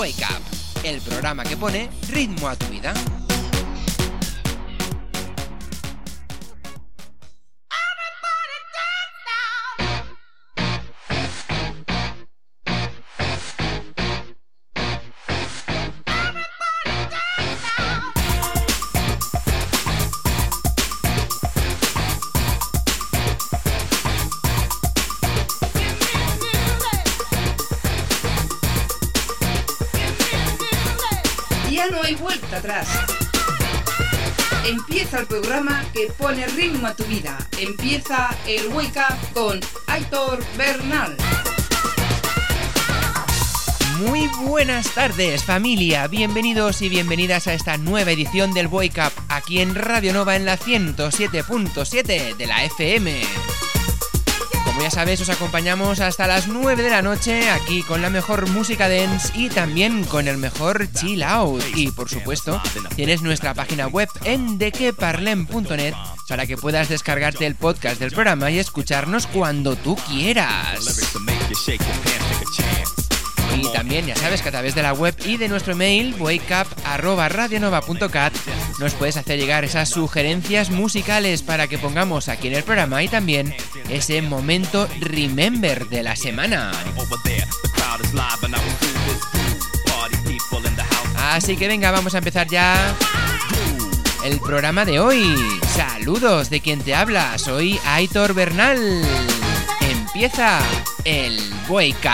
Wake Up, el programa que pone ritmo a tu vida. Pone ritmo a tu vida. Empieza el Wake Up con Aitor Bernal. Muy buenas tardes familia, bienvenidos y bienvenidas a esta nueva edición del Wake Up aquí en Radio Nova en la 107.7 de la FM ya sabes, os acompañamos hasta las 9 de la noche aquí con la mejor música dance y también con el mejor chill out. Y por supuesto, tienes nuestra página web en dequeparlem.net para que puedas descargarte el podcast del programa y escucharnos cuando tú quieras. Y también ya sabes que a través de la web y de nuestro mail wakeup.radionova.cat nos puedes hacer llegar esas sugerencias musicales para que pongamos aquí en el programa y también ese momento remember de la semana. Así que venga, vamos a empezar ya el programa de hoy. Saludos de quien te habla, soy Aitor Bernal. Empieza el Wake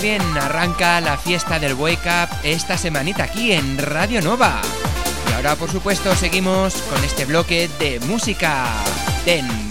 bien, arranca la fiesta del Wake Up esta semanita aquí en Radio Nova. Y ahora, por supuesto, seguimos con este bloque de música dance.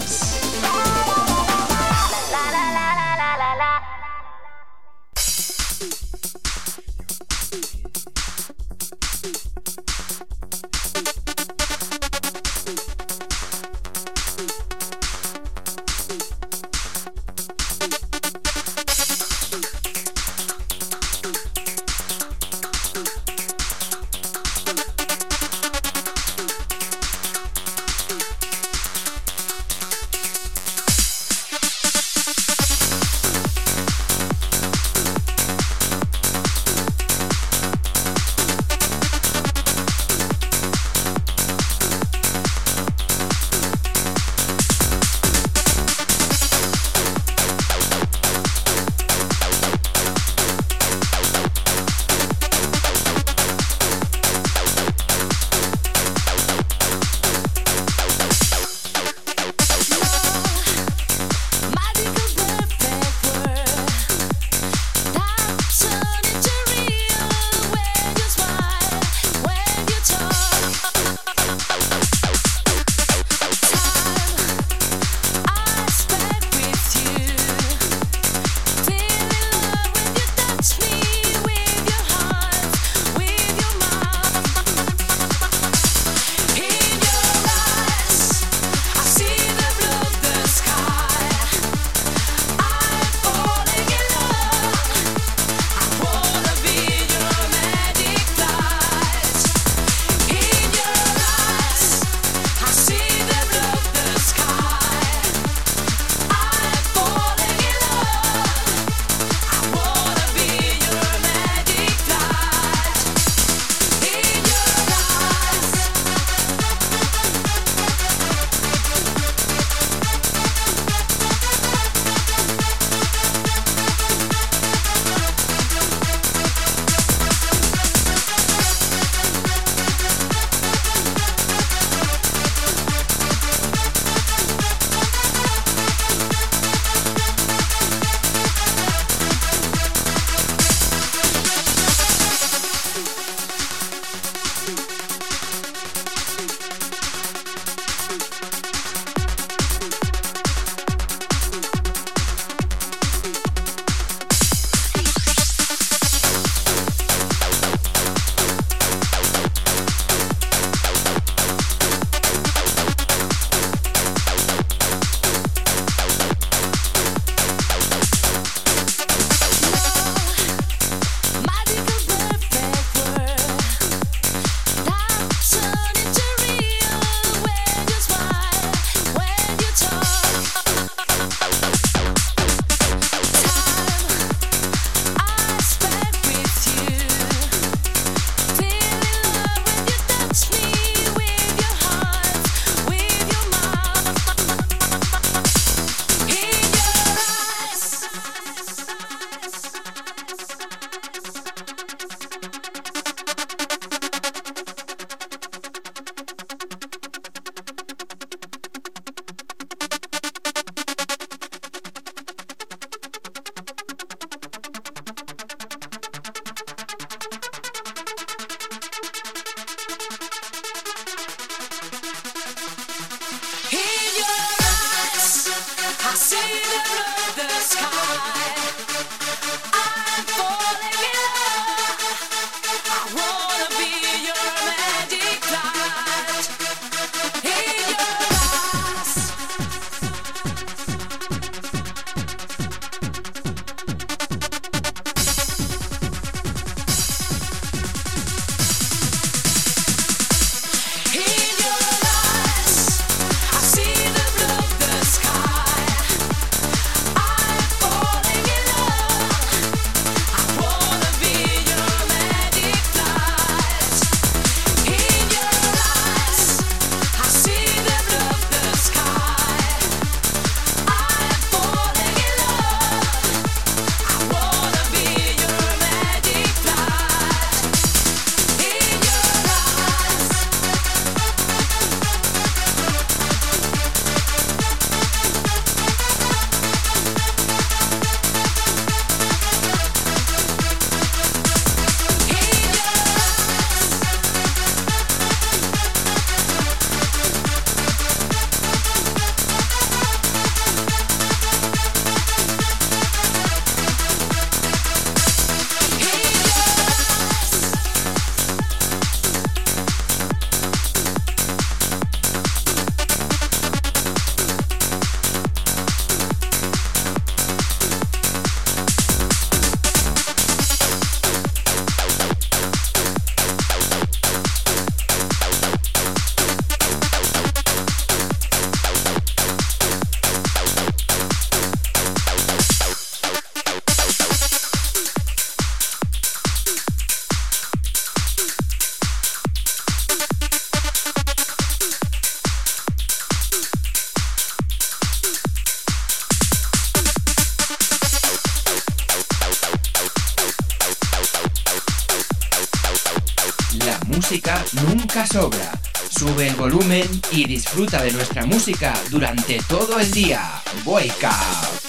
Sobra. Sube el volumen y disfruta de nuestra música durante todo el día. Wake.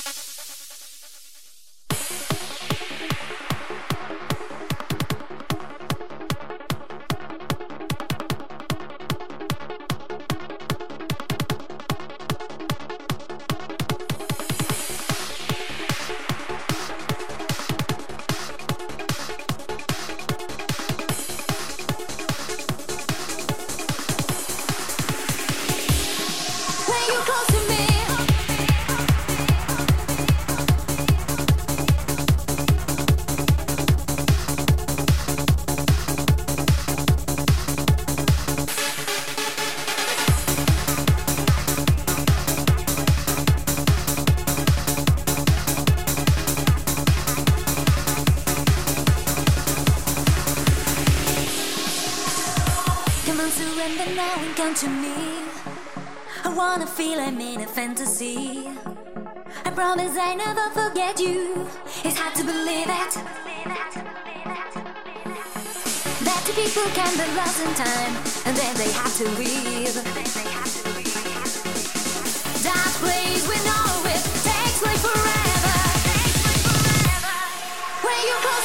to me. I wanna feel I'm in a fantasy. I promise I never forget you. It's hard to believe it. That two people can be lost in time, and then they have to leave. That place we know it takes like forever. When you close.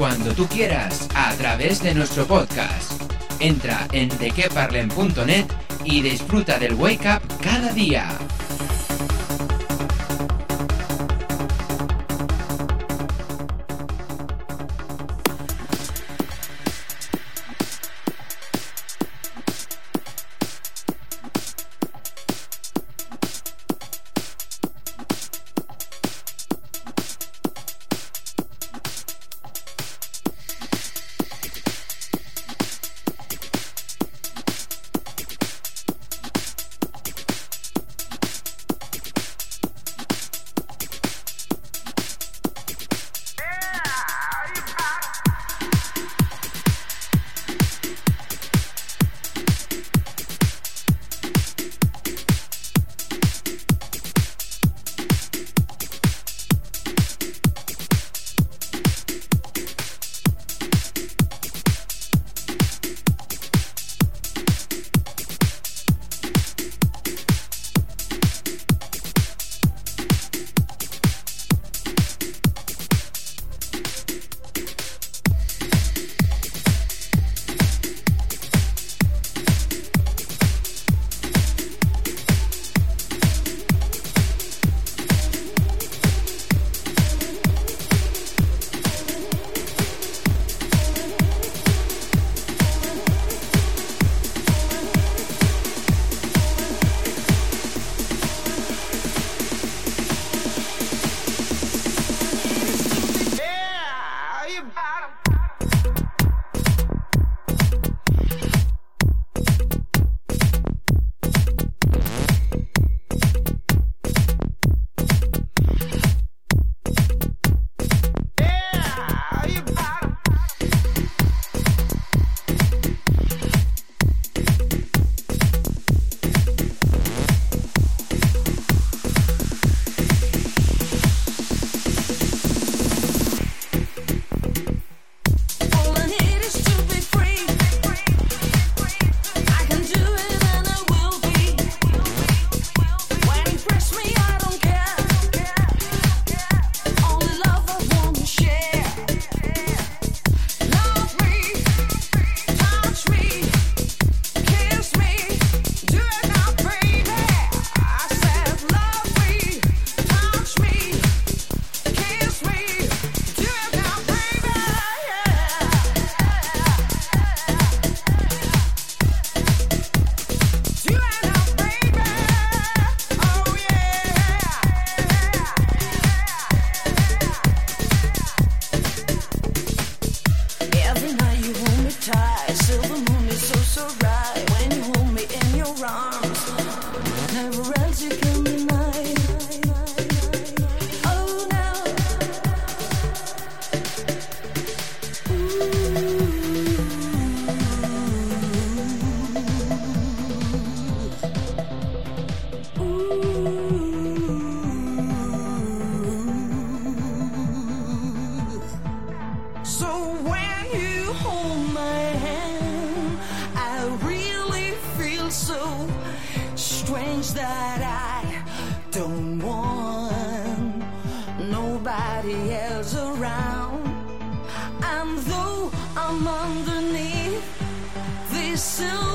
Cuando tú quieras a través de nuestro podcast. Entra en dequeparlen.net y disfruta del Wake Up cada día. when you hold my hand. I really feel so strange that I don't want nobody else around. And though I'm underneath this silver.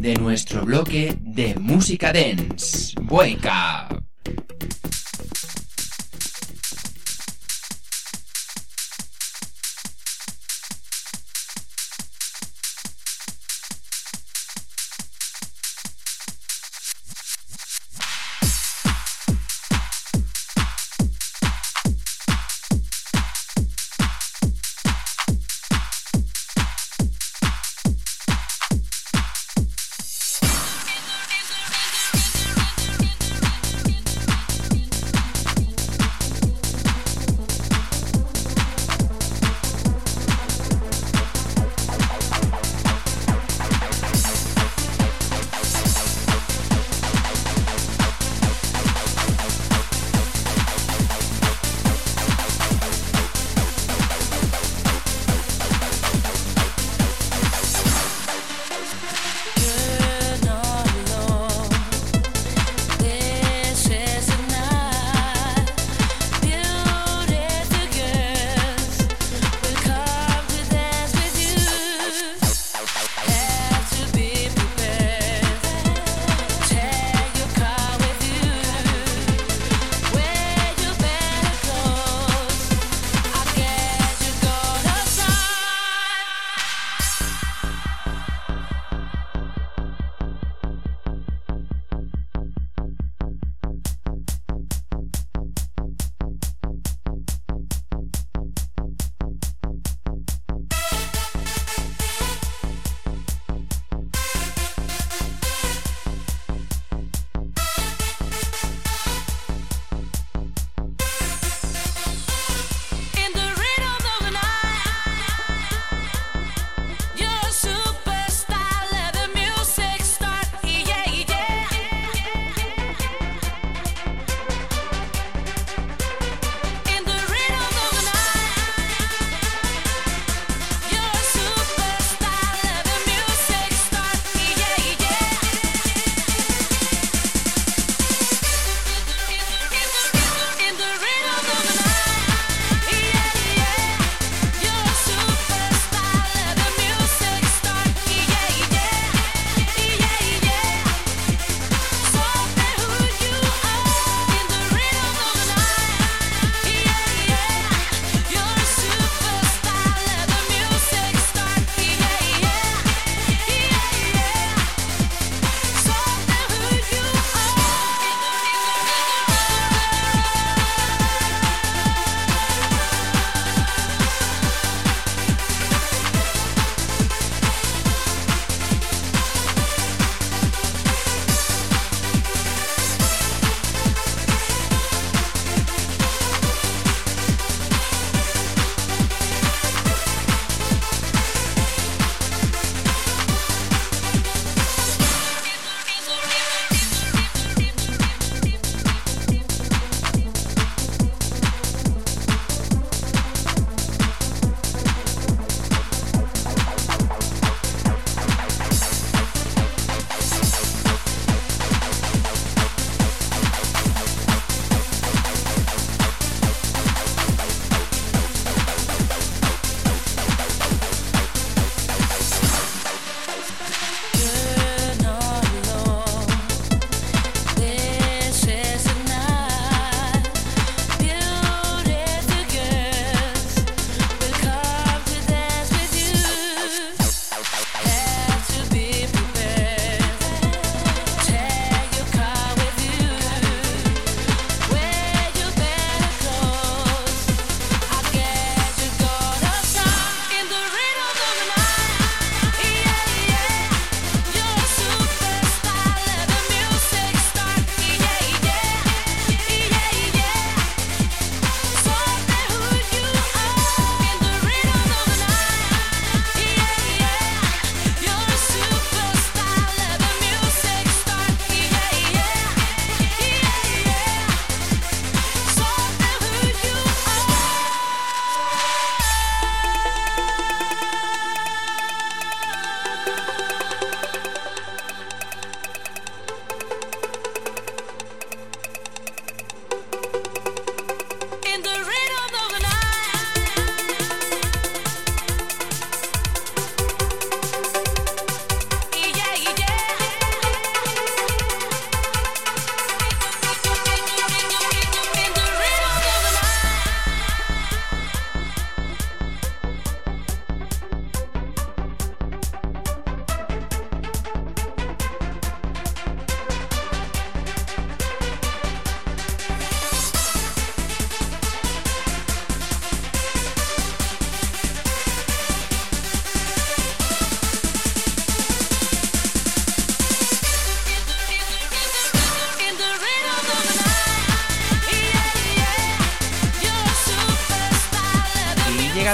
De nuestro bloque de música dance. Wake.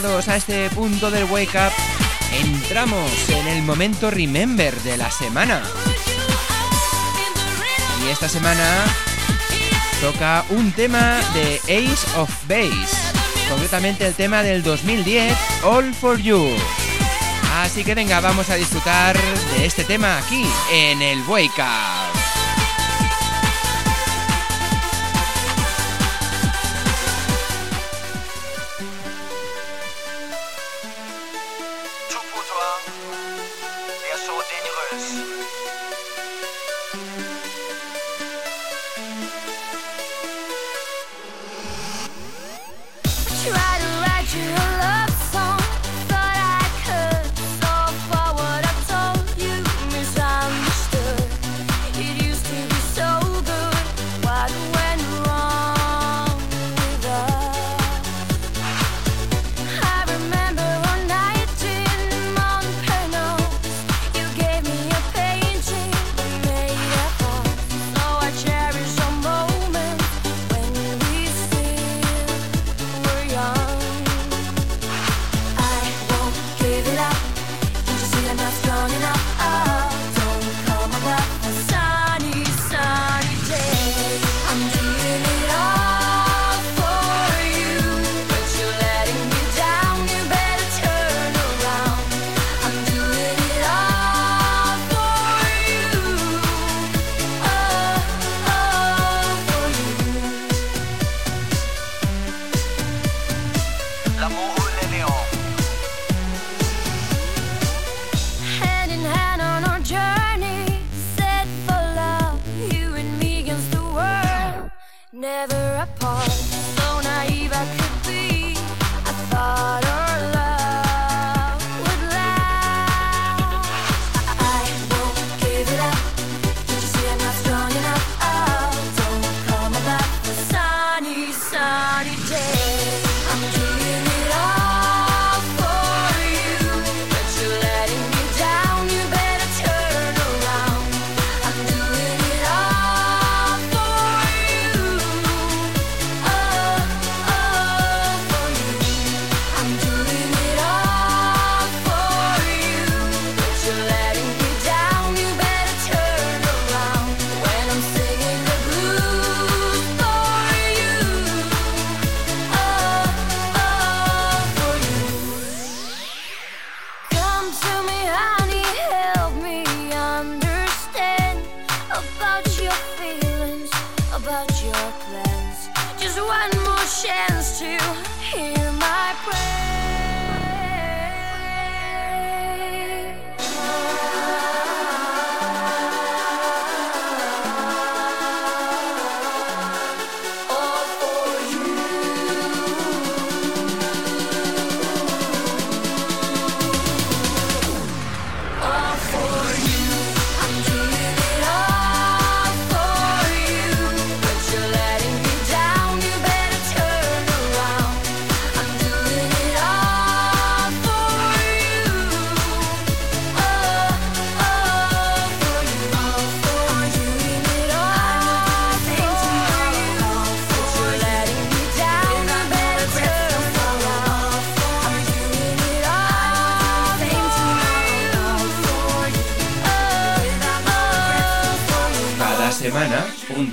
A este punto del Wake Up, entramos en el momento Remember de la semana. Y esta semana toca un tema de Ace of Base, concretamente el tema del 2010, All for You. Así que venga, vamos a disfrutar de este tema aquí en el Wake Up.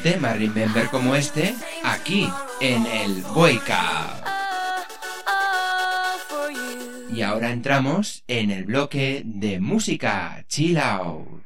Tema Remember como este aquí en el Boica. Y ahora entramos en el bloque de música Chill Out.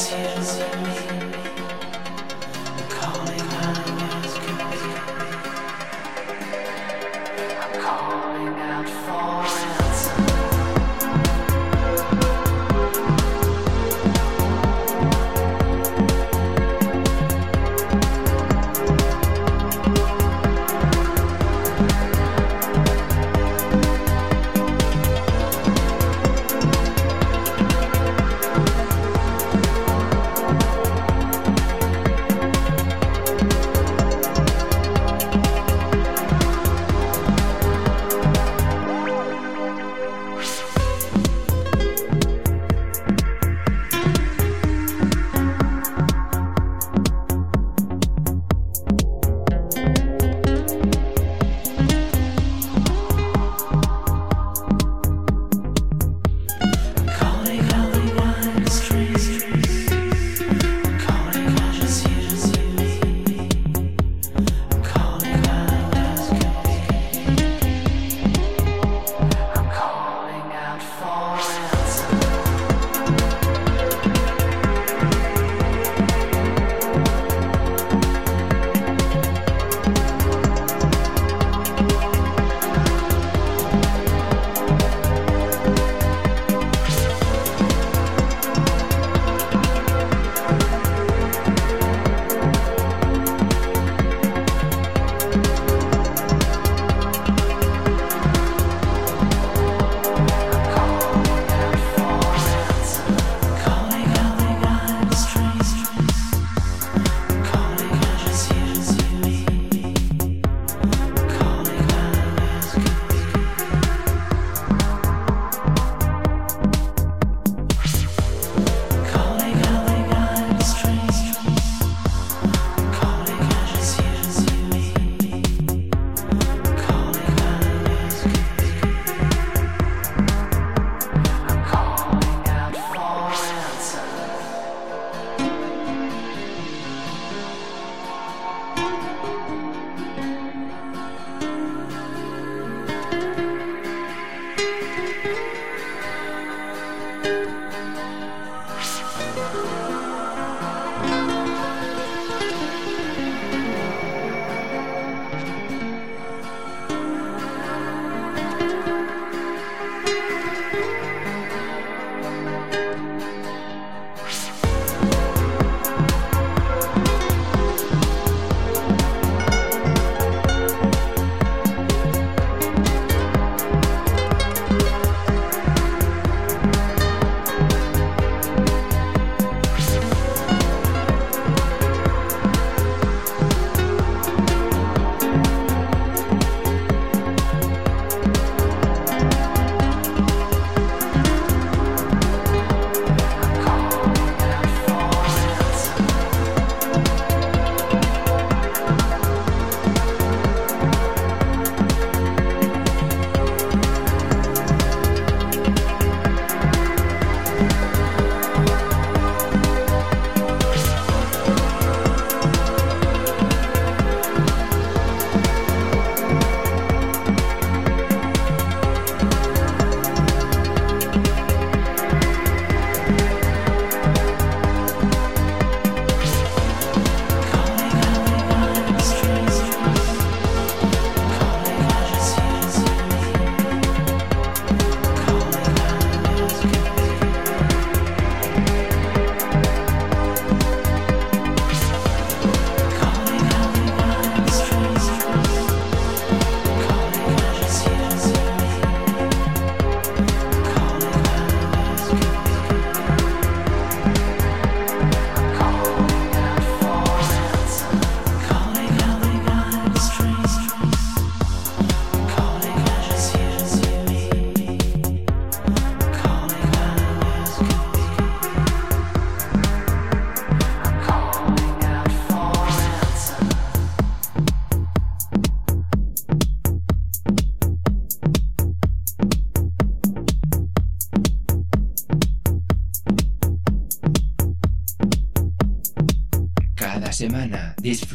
It's you.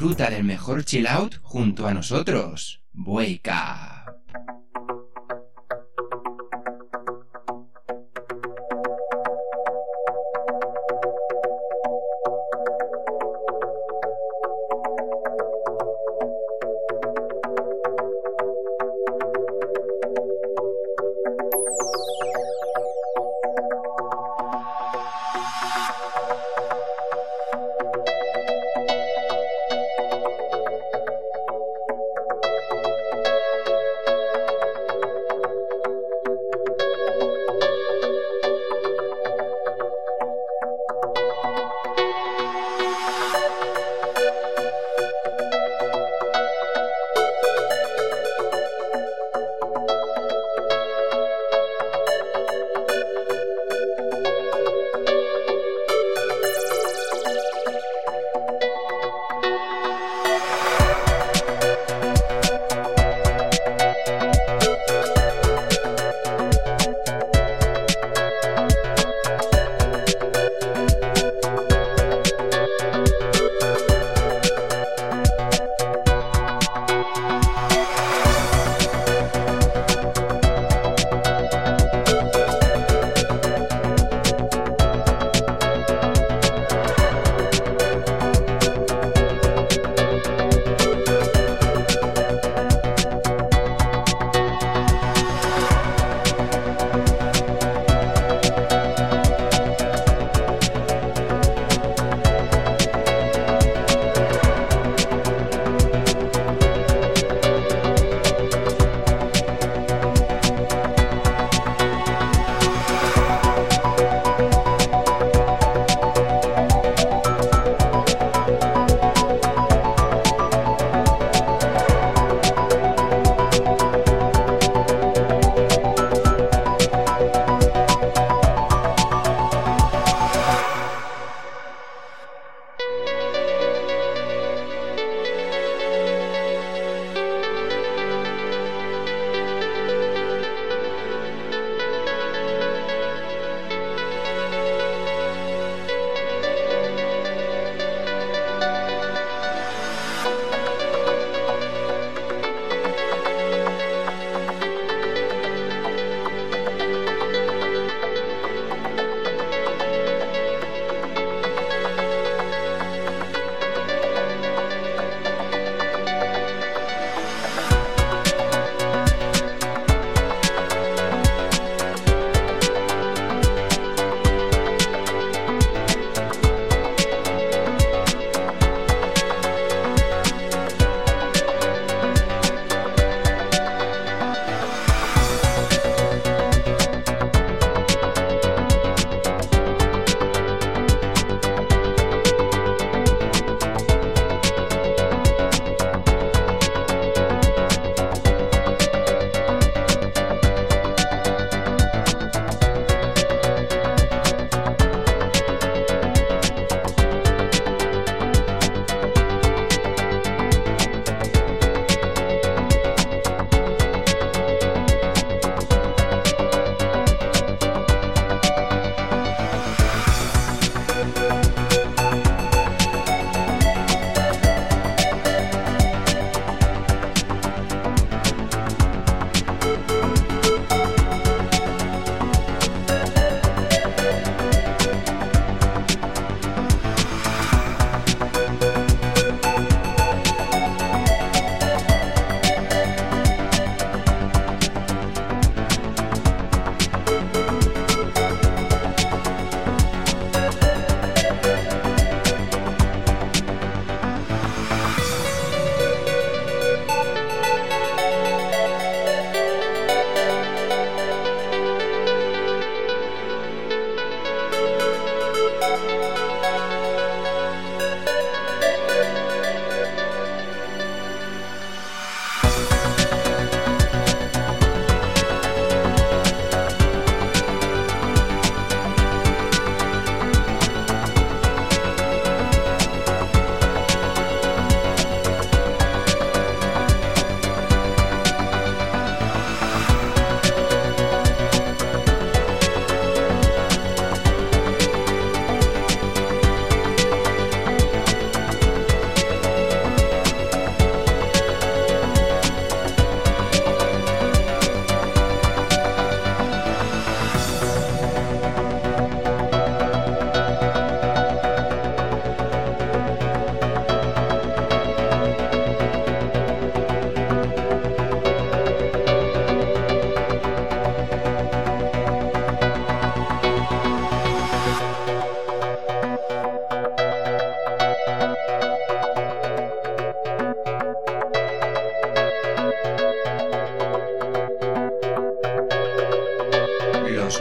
Disfruta del mejor chill out junto a nosotros.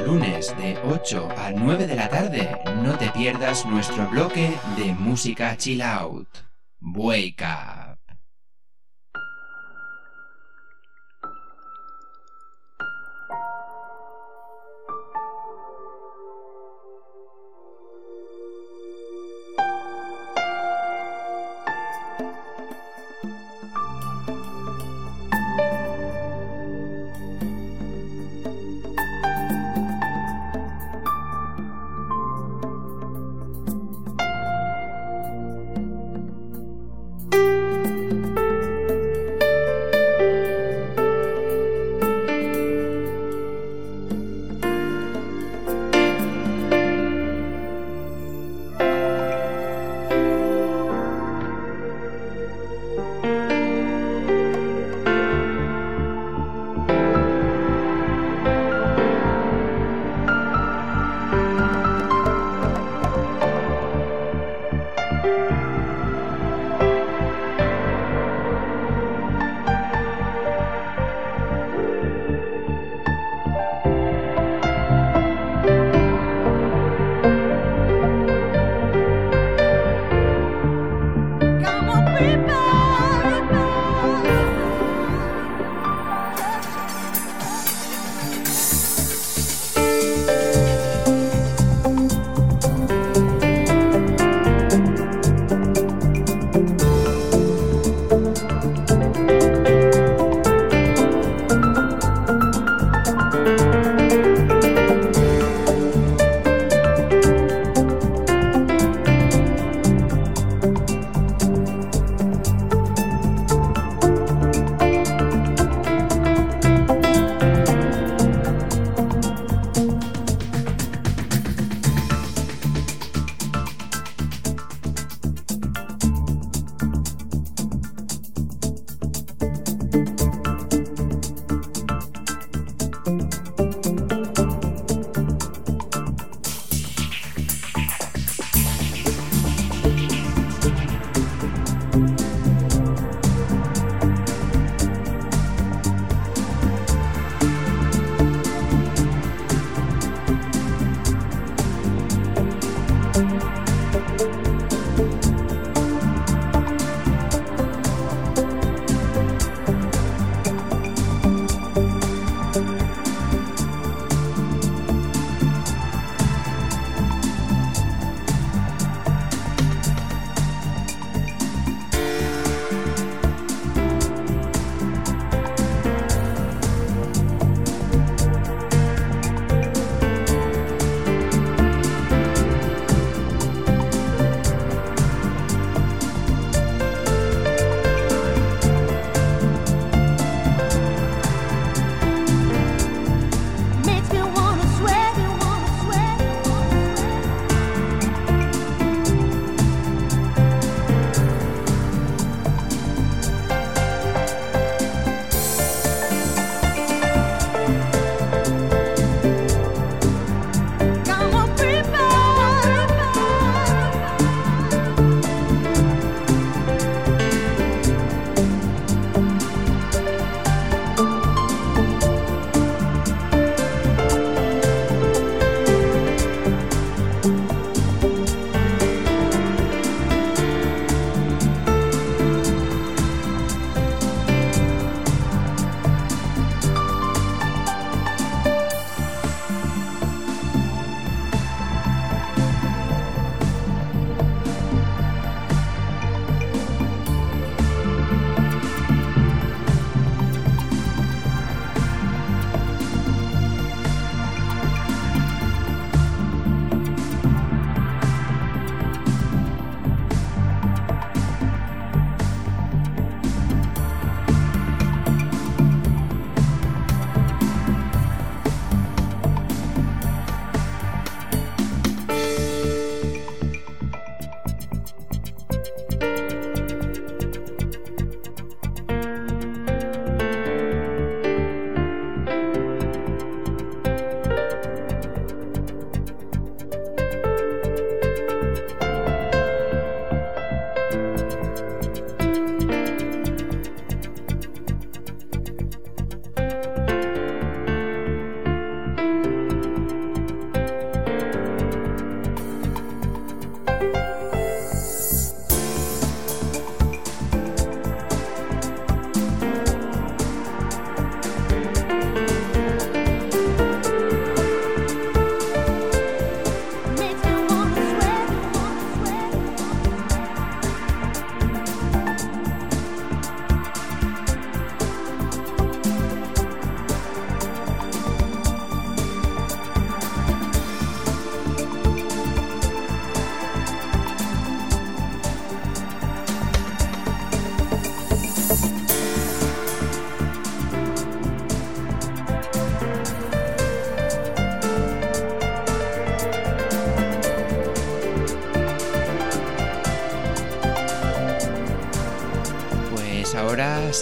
Lunes de 8 a 9 de la tarde no te pierdas nuestro bloque de música chill out. Wake.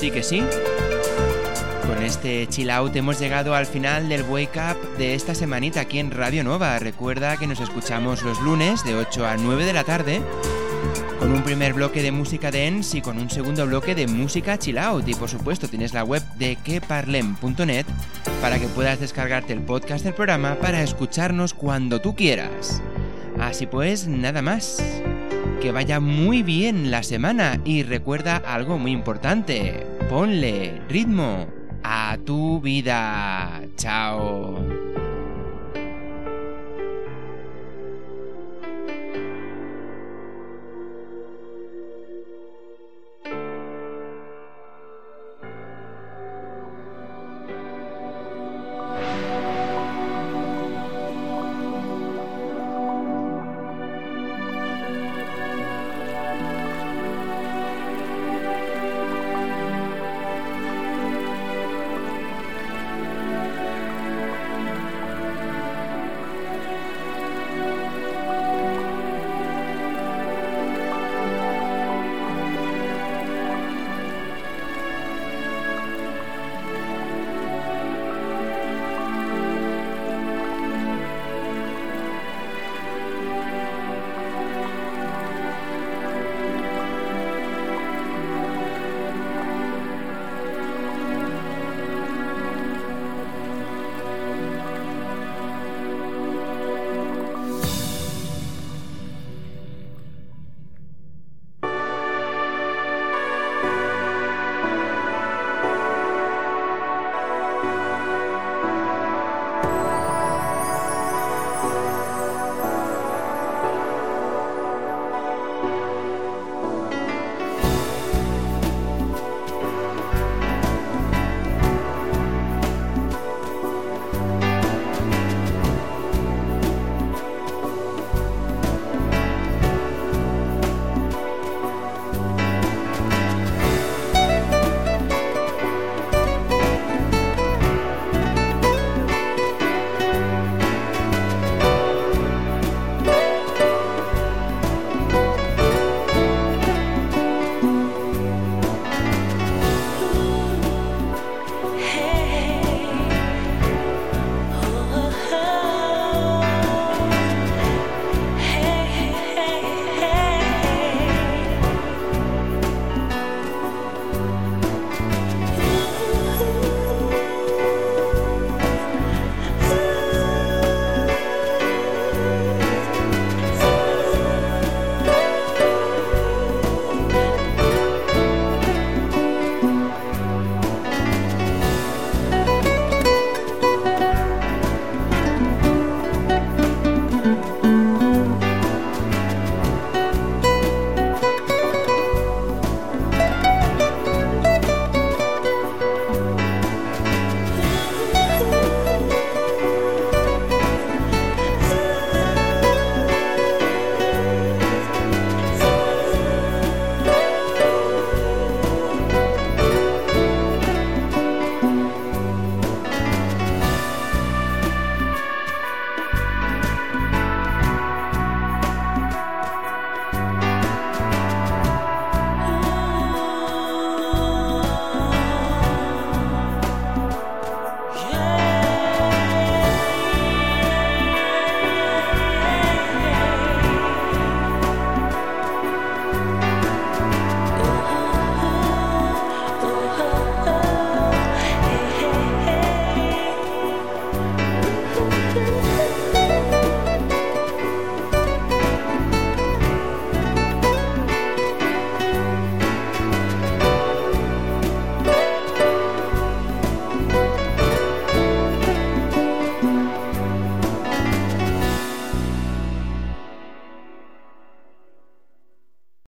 Sí que sí. Con este chill out hemos llegado al final del Wake Up de esta semanita aquí en Radio Nova. Recuerda que nos escuchamos los lunes de 8 a 9 de la tarde con un primer bloque de música dance y con un segundo bloque de música chill out. Y por supuesto tienes la web de queparlem.net para que puedas descargarte el podcast del programa para escucharnos cuando tú quieras. Así pues, nada más. Que vaya muy bien la semana y recuerda algo muy importante. Ponle ritmo a tu vida. Chao.